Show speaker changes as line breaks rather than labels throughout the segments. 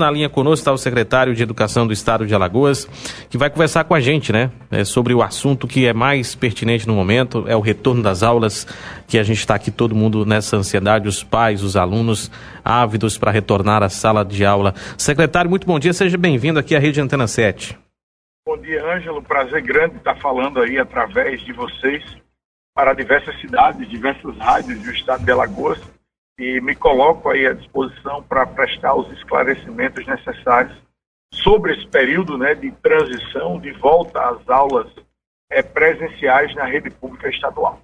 Na linha conosco está o secretário de Educação do Estado de Alagoas, que vai conversar com a gente, né, é, sobre o assunto que é mais pertinente no momento, é o retorno das aulas, que a gente está aqui todo mundo nessa ansiedade, os pais, os alunos, ávidos para retornar à sala de aula. Secretário, muito bom dia, seja bem-vindo aqui à Rede Antena 7.
Bom dia, Ângelo, prazer grande estar falando aí através de vocês para diversas cidades, diversas rádios do estado de Alagoas e me coloco aí à disposição para prestar os esclarecimentos necessários sobre esse período né, de transição, de volta às aulas é, presenciais na rede pública estadual.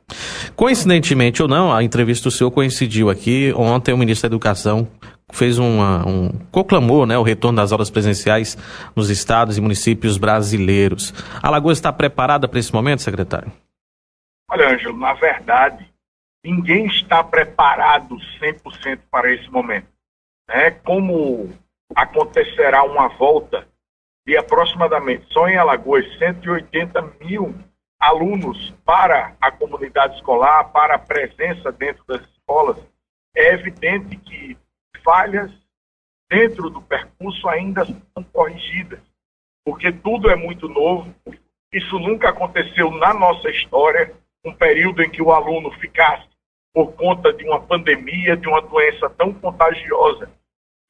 Coincidentemente ou não, a entrevista do senhor coincidiu aqui. Ontem o ministro da Educação fez uma, um conclamou né, o retorno das aulas presenciais nos estados e municípios brasileiros. A Alagoas está preparada para esse momento, secretário?
Olha, Ângelo, na verdade, ninguém está preparado 100% para esse momento. Né? Como acontecerá uma volta de aproximadamente, só em Alagoas, 180 mil alunos para a comunidade escolar, para a presença dentro das escolas, é evidente que falhas dentro do percurso ainda são corrigidas, porque tudo é muito novo. Isso nunca aconteceu na nossa história, um período em que o aluno ficasse por conta de uma pandemia, de uma doença tão contagiosa,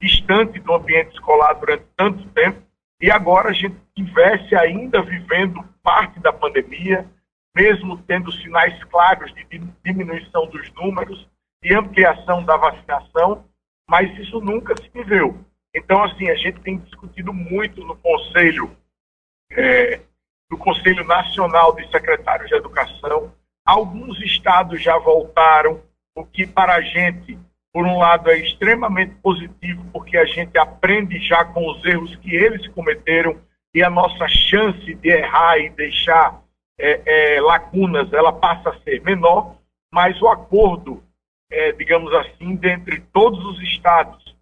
distante do ambiente escolar durante tanto tempo, e agora a gente estivesse ainda vivendo parte da pandemia, mesmo tendo sinais claros de diminuição dos números e ampliação da vacinação, mas isso nunca se viveu. Então, assim, a gente tem discutido muito no Conselho, é, no Conselho Nacional de Secretários de Educação, Alguns estados já voltaram, o que para a gente, por um lado, é extremamente positivo, porque a gente aprende já com os erros que eles cometeram e a nossa chance de errar e deixar é, é, lacunas, ela passa a ser menor, mas o acordo, é, digamos assim, dentre todos os estados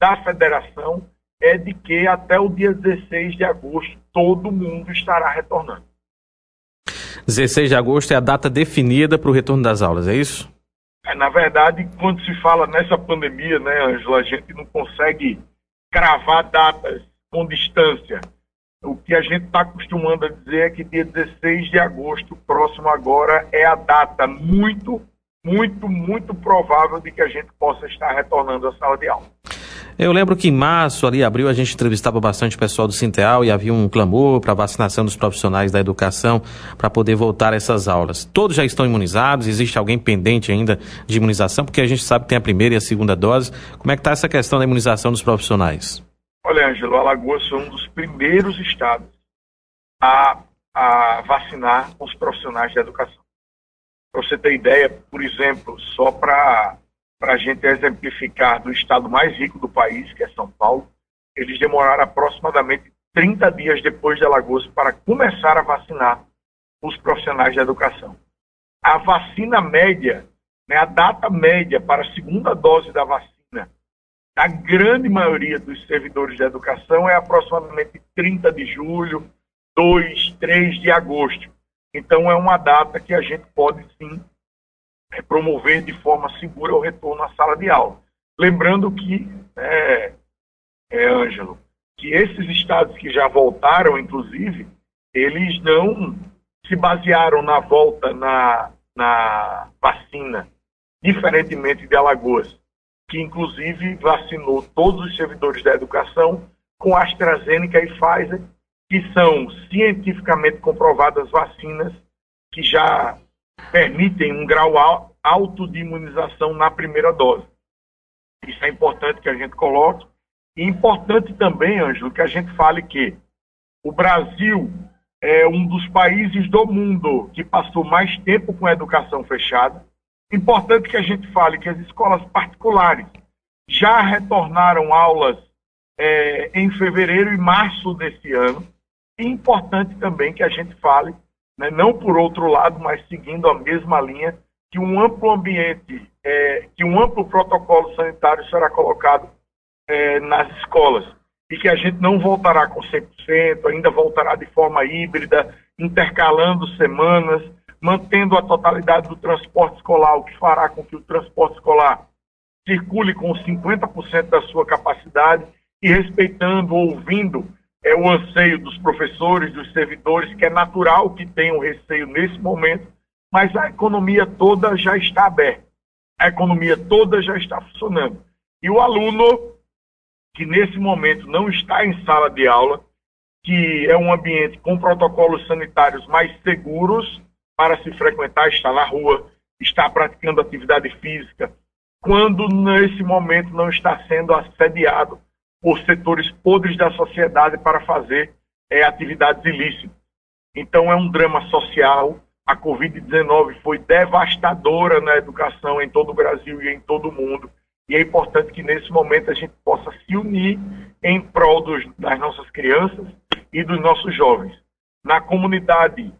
da federação é de que até o dia 16 de agosto todo mundo estará retornando.
16 de agosto é a data definida para o retorno das aulas, é isso?
É, na verdade, quando se fala nessa pandemia, né, Ângela, a gente não consegue cravar datas com distância. O que a gente está acostumando a dizer é que dia 16 de agosto, próximo agora, é a data muito, muito, muito provável de que a gente possa estar retornando à sala de aula.
Eu lembro que em março, ali, abril, a gente entrevistava bastante o pessoal do Sinteal e havia um clamor para vacinação dos profissionais da educação para poder voltar a essas aulas. Todos já estão imunizados? Existe alguém pendente ainda de imunização? Porque a gente sabe que tem a primeira e a segunda dose. Como é que está essa questão da imunização dos profissionais?
Olha, Ângelo, Alagoas foi um dos primeiros estados a, a vacinar os profissionais da educação. Para você ter ideia, por exemplo, só para para a gente exemplificar do estado mais rico do país, que é São Paulo, eles demoraram aproximadamente 30 dias depois de Alagoas para começar a vacinar os profissionais da educação. A vacina média, né, a data média para a segunda dose da vacina, da grande maioria dos servidores da educação é aproximadamente 30 de julho, 2, 3 de agosto. Então é uma data que a gente pode sim promover de forma segura o retorno à sala de aula. Lembrando que, é, é, Ângelo, que esses estados que já voltaram, inclusive, eles não se basearam na volta na, na vacina, diferentemente de Alagoas, que inclusive vacinou todos os servidores da educação com AstraZeneca e Pfizer, que são cientificamente comprovadas vacinas que já permitem um grau alto de imunização na primeira dose. Isso é importante que a gente coloque. E importante também, Ângelo, que a gente fale que o Brasil é um dos países do mundo que passou mais tempo com a educação fechada. Importante que a gente fale que as escolas particulares já retornaram aulas é, em fevereiro e março desse ano. E importante também que a gente fale né, não por outro lado, mas seguindo a mesma linha, que um amplo ambiente, é, que um amplo protocolo sanitário será colocado é, nas escolas. E que a gente não voltará com 100%, ainda voltará de forma híbrida, intercalando semanas, mantendo a totalidade do transporte escolar, o que fará com que o transporte escolar circule com 50% da sua capacidade e respeitando, ouvindo é, o anseio dos professores, dos servidores, que é natural que tenham receio nesse momento, mas a economia toda já está aberta, a economia toda já está funcionando. E o aluno que nesse momento não está em sala de aula, que é um ambiente com protocolos sanitários mais seguros para se frequentar, estar na rua, estar praticando atividade física, quando nesse momento não está sendo assediado por setores podres da sociedade para fazer é, atividades ilícitas. Então é um drama social. A Covid-19 foi devastadora na educação em todo o Brasil e em todo o mundo. E é importante que nesse momento a gente possa se unir em prol dos, das nossas crianças e dos nossos jovens. Na comunidade,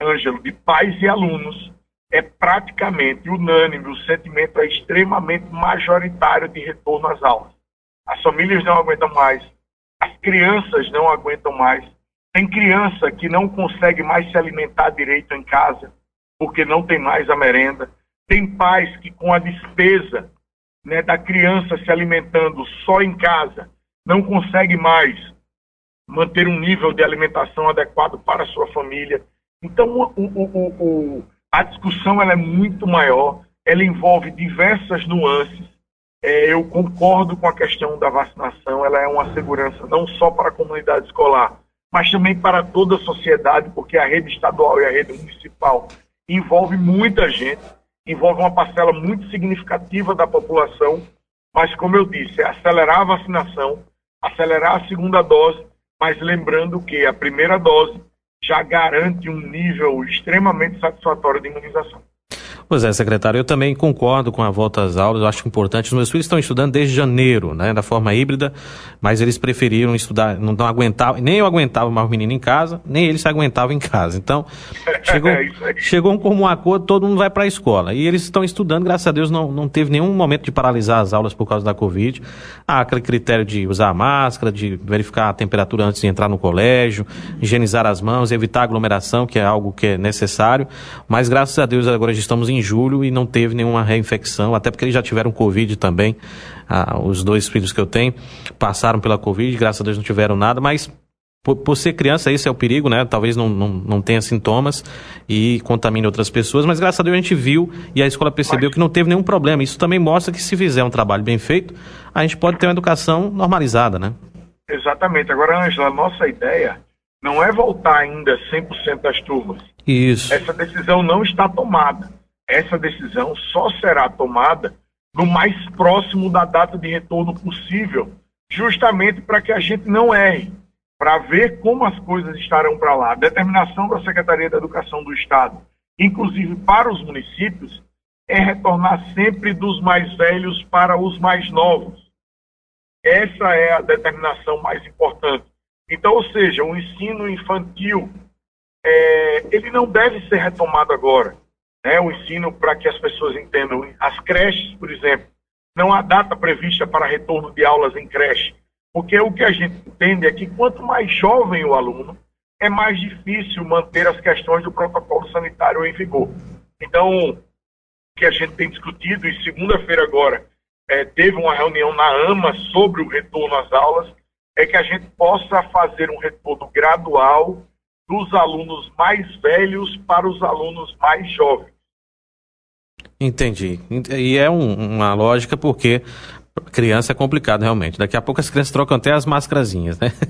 Ângelo, de pais e alunos, é praticamente unânime, o sentimento é extremamente majoritário de retorno às aulas. As famílias não aguentam mais, as crianças não aguentam mais. Tem criança que não consegue mais se alimentar direito em casa, porque não tem mais a merenda. Tem pais que, com a despesa né, da criança se alimentando só em casa, não consegue mais manter um nível de alimentação adequado para a sua família. Então, o, o, o, a discussão ela é muito maior, ela envolve diversas nuances. É, eu concordo com a questão da vacinação, ela é uma segurança não só para a comunidade escolar, mas também para toda a sociedade, porque a rede estadual e a rede municipal envolve muita gente envolve uma parcela muito significativa da população, mas, como eu disse, é acelerar a vacinação, acelerar a segunda dose, mas lembrando que a primeira dose já garante um nível extremamente satisfatório de imunização.
Pois é, secretário, eu também concordo com a volta às aulas, eu acho importante. Os meus filhos estão estudando desde janeiro, né, da forma híbrida, mas eles preferiram estudar, não, não aguentavam, nem eu aguentava mais o menino em casa, nem eles se aguentavam em casa. Então, chegou, é chegou como um acordo, todo mundo vai para a escola. E eles estão estudando, graças a Deus, não, não teve nenhum momento de paralisar as aulas por causa da Covid. Há aquele critério de usar máscara, de verificar a temperatura antes de entrar no colégio, higienizar as mãos, evitar aglomeração, que é algo que é necessário. Mas, graças a Deus, agora já estamos em em julho e não teve nenhuma reinfecção, até porque eles já tiveram Covid também. Ah, os dois filhos que eu tenho passaram pela Covid, graças a Deus não tiveram nada, mas por, por, ser criança, esse é o perigo, né? Talvez não, não, não tenha sintomas e contamine outras pessoas, mas graças a Deus a gente viu e a escola percebeu que não teve nenhum problema. Isso também mostra que se fizer um trabalho bem feito, a gente pode ter uma educação normalizada, né?
Exatamente. Agora, Ângela, a nossa ideia não é voltar ainda 100% das turmas.
Isso.
Essa decisão não está tomada essa decisão só será tomada no mais próximo da data de retorno possível, justamente para que a gente não erre, para ver como as coisas estarão para lá. A determinação da Secretaria da Educação do Estado, inclusive para os municípios, é retornar sempre dos mais velhos para os mais novos. Essa é a determinação mais importante. Então, ou seja, o ensino infantil, é, ele não deve ser retomado agora né, o ensino para que as pessoas entendam. As creches, por exemplo, não há data prevista para retorno de aulas em creche, porque o que a gente entende é que quanto mais jovem o aluno, é mais difícil manter as questões do protocolo sanitário em vigor. Então, o que a gente tem discutido, e segunda-feira agora é, teve uma reunião na AMA sobre o retorno às aulas, é que a gente possa fazer um retorno gradual dos alunos mais velhos para os alunos mais jovens.
Entendi. E é um, uma lógica porque criança é complicado realmente. Daqui a pouco as crianças trocam até as máscarazinhas, né?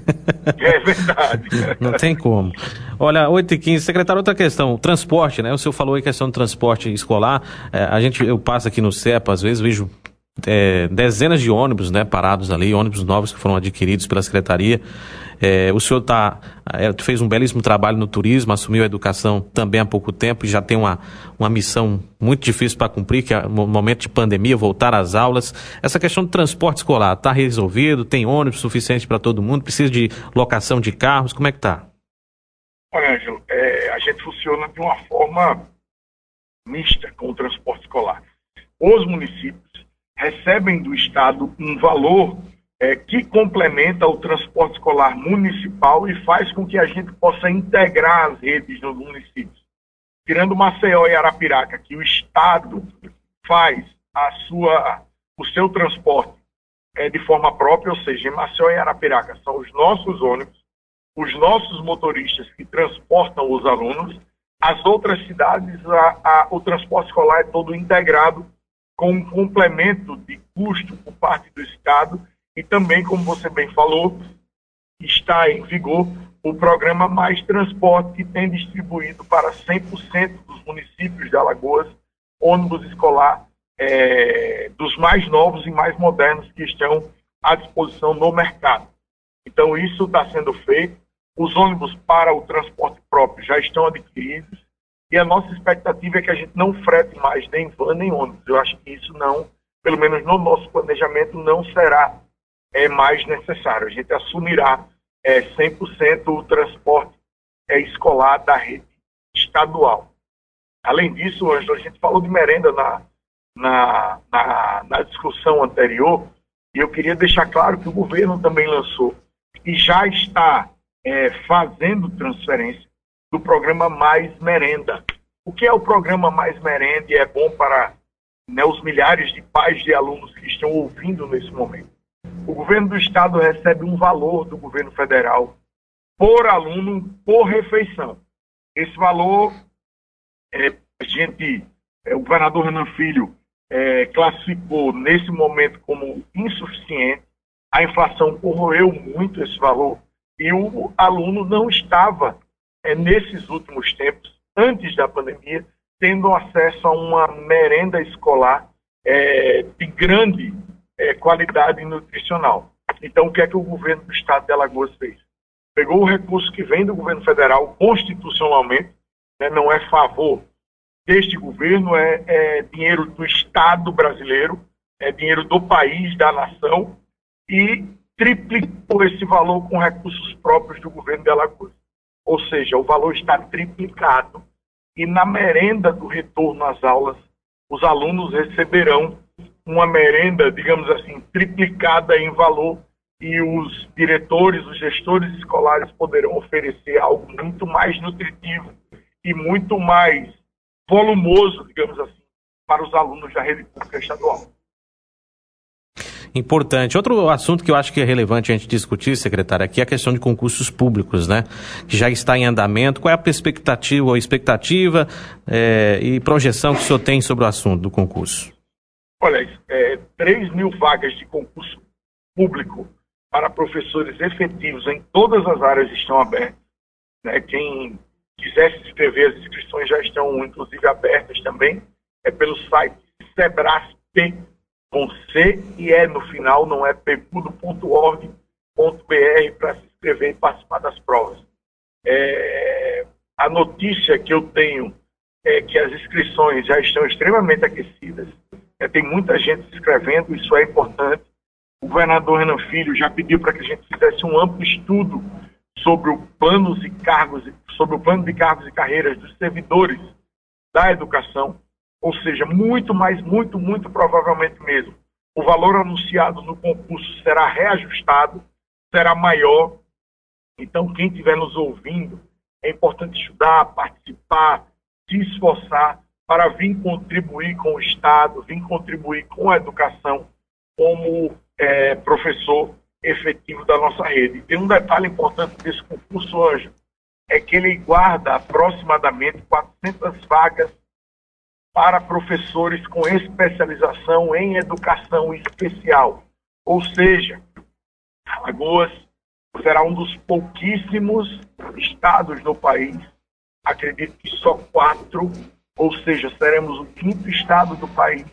É verdade.
Não tem como. Olha, 8 e 15 secretário, outra questão, transporte, né? O senhor falou aí questão do transporte escolar. É, a gente, eu passo aqui no CEPA, às vezes vejo é, dezenas de ônibus né, parados ali, ônibus novos que foram adquiridos pela Secretaria. É, o senhor tá, é, fez um belíssimo trabalho no turismo, assumiu a educação também há pouco tempo e já tem uma, uma missão muito difícil para cumprir, que é o momento de pandemia, voltar às aulas. Essa questão do transporte escolar está resolvido? Tem ônibus suficiente para todo mundo? Precisa de locação de carros? Como é que está?
Olha, Ângelo, é, a gente funciona de uma forma mista com o transporte escolar. Os municípios recebem do Estado um valor é, que complementa o transporte escolar municipal e faz com que a gente possa integrar as redes nos municípios. Tirando Maceió e Arapiraca, que o Estado faz a sua, o seu transporte é, de forma própria, ou seja, em Maceió e Arapiraca são os nossos ônibus, os nossos motoristas que transportam os alunos. As outras cidades, a, a, o transporte escolar é todo integrado com um complemento de custo por parte do Estado e também, como você bem falou, está em vigor o programa Mais Transporte, que tem distribuído para 100% dos municípios de Alagoas ônibus escolar é, dos mais novos e mais modernos que estão à disposição no mercado. Então, isso está sendo feito. Os ônibus para o transporte próprio já estão adquiridos e a nossa expectativa é que a gente não frete mais nem van nem ônibus. Eu acho que isso não, pelo menos no nosso planejamento, não será é, mais necessário. A gente assumirá é, 100% o transporte é, escolar da rede estadual. Além disso, Ângelo, a gente falou de merenda na, na, na, na discussão anterior, e eu queria deixar claro que o governo também lançou e já está é, fazendo transferência do programa Mais Merenda. O que é o programa Mais Merenda e é bom para né, os milhares de pais de alunos que estão ouvindo nesse momento? O governo do estado recebe um valor do governo federal por aluno por refeição. Esse valor, é, a gente, é, o governador Renan Filho é, classificou nesse momento como insuficiente. A inflação corroeu muito esse valor e o aluno não estava, é, nesses últimos tempos, antes da pandemia, tendo acesso a uma merenda escolar é, de grande é, qualidade nutricional. Então, o que é que o governo do estado de Alagoas fez? Pegou o recurso que vem do governo federal constitucionalmente, né, não é favor deste governo, é, é dinheiro do Estado brasileiro, é dinheiro do país, da nação, e triplicou esse valor com recursos próprios do governo de Alagoas. Ou seja, o valor está triplicado e na merenda do retorno às aulas, os alunos receberão uma merenda, digamos assim, triplicada em valor e os diretores, os gestores escolares poderão oferecer algo muito mais nutritivo e muito mais volumoso, digamos assim, para os alunos da rede pública estadual.
Importante. Outro assunto que eu acho que é relevante a gente discutir, secretário, aqui é a questão de concursos públicos, né? Que já está em andamento. Qual é a perspectiva ou expectativa é, e projeção que o senhor tem sobre o assunto do concurso?
Olha, é, 3 mil vagas de concurso público para professores efetivos em todas as áreas estão abertas. Né? Quem quiser se inscrever, as inscrições já estão, inclusive, abertas também. É pelo site Sebrasp, com C e E no final, não é pepudo.org.br para se inscrever e participar das provas. É, a notícia que eu tenho é que as inscrições já estão extremamente aquecidas é, tem muita gente se inscrevendo, isso é importante. O governador Renan Filho já pediu para que a gente fizesse um amplo estudo sobre o planos e cargos, sobre o plano de cargos e carreiras dos servidores da educação, ou seja, muito mais, muito, muito provavelmente mesmo. O valor anunciado no concurso será reajustado, será maior. Então, quem estiver nos ouvindo, é importante estudar, participar, se esforçar para vir contribuir com o Estado, vir contribuir com a educação como é, professor efetivo da nossa rede. Tem um detalhe importante desse concurso, Anjo, é que ele guarda aproximadamente 400 vagas para professores com especialização em educação especial. Ou seja, Alagoas será um dos pouquíssimos estados no país, acredito que só quatro ou seja, seremos o quinto estado do país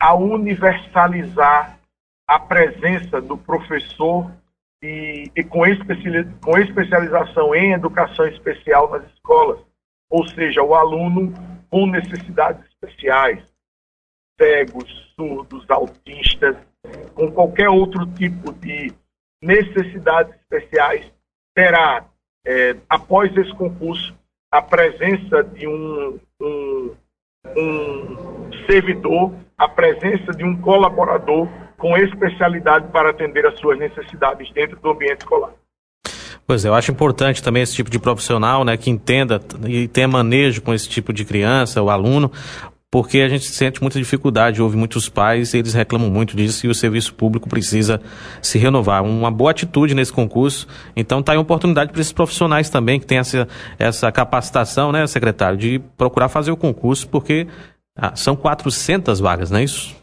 a universalizar a presença do professor e, e com, com especialização em educação especial nas escolas, ou seja, o aluno com necessidades especiais, cegos, surdos, autistas, com qualquer outro tipo de necessidades especiais, terá, é, após esse concurso, a presença de um, um, um servidor, a presença de um colaborador com especialidade para atender às suas necessidades dentro do ambiente escolar.
Pois é, eu acho importante também esse tipo de profissional, né, que entenda e tenha manejo com esse tipo de criança, o aluno, porque a gente sente muita dificuldade, houve muitos pais, eles reclamam muito disso e o serviço público precisa se renovar. Uma boa atitude nesse concurso, então está aí uma oportunidade para esses profissionais também que têm essa, essa capacitação, né, secretário, de procurar fazer o concurso, porque ah, são 400 vagas, não é isso?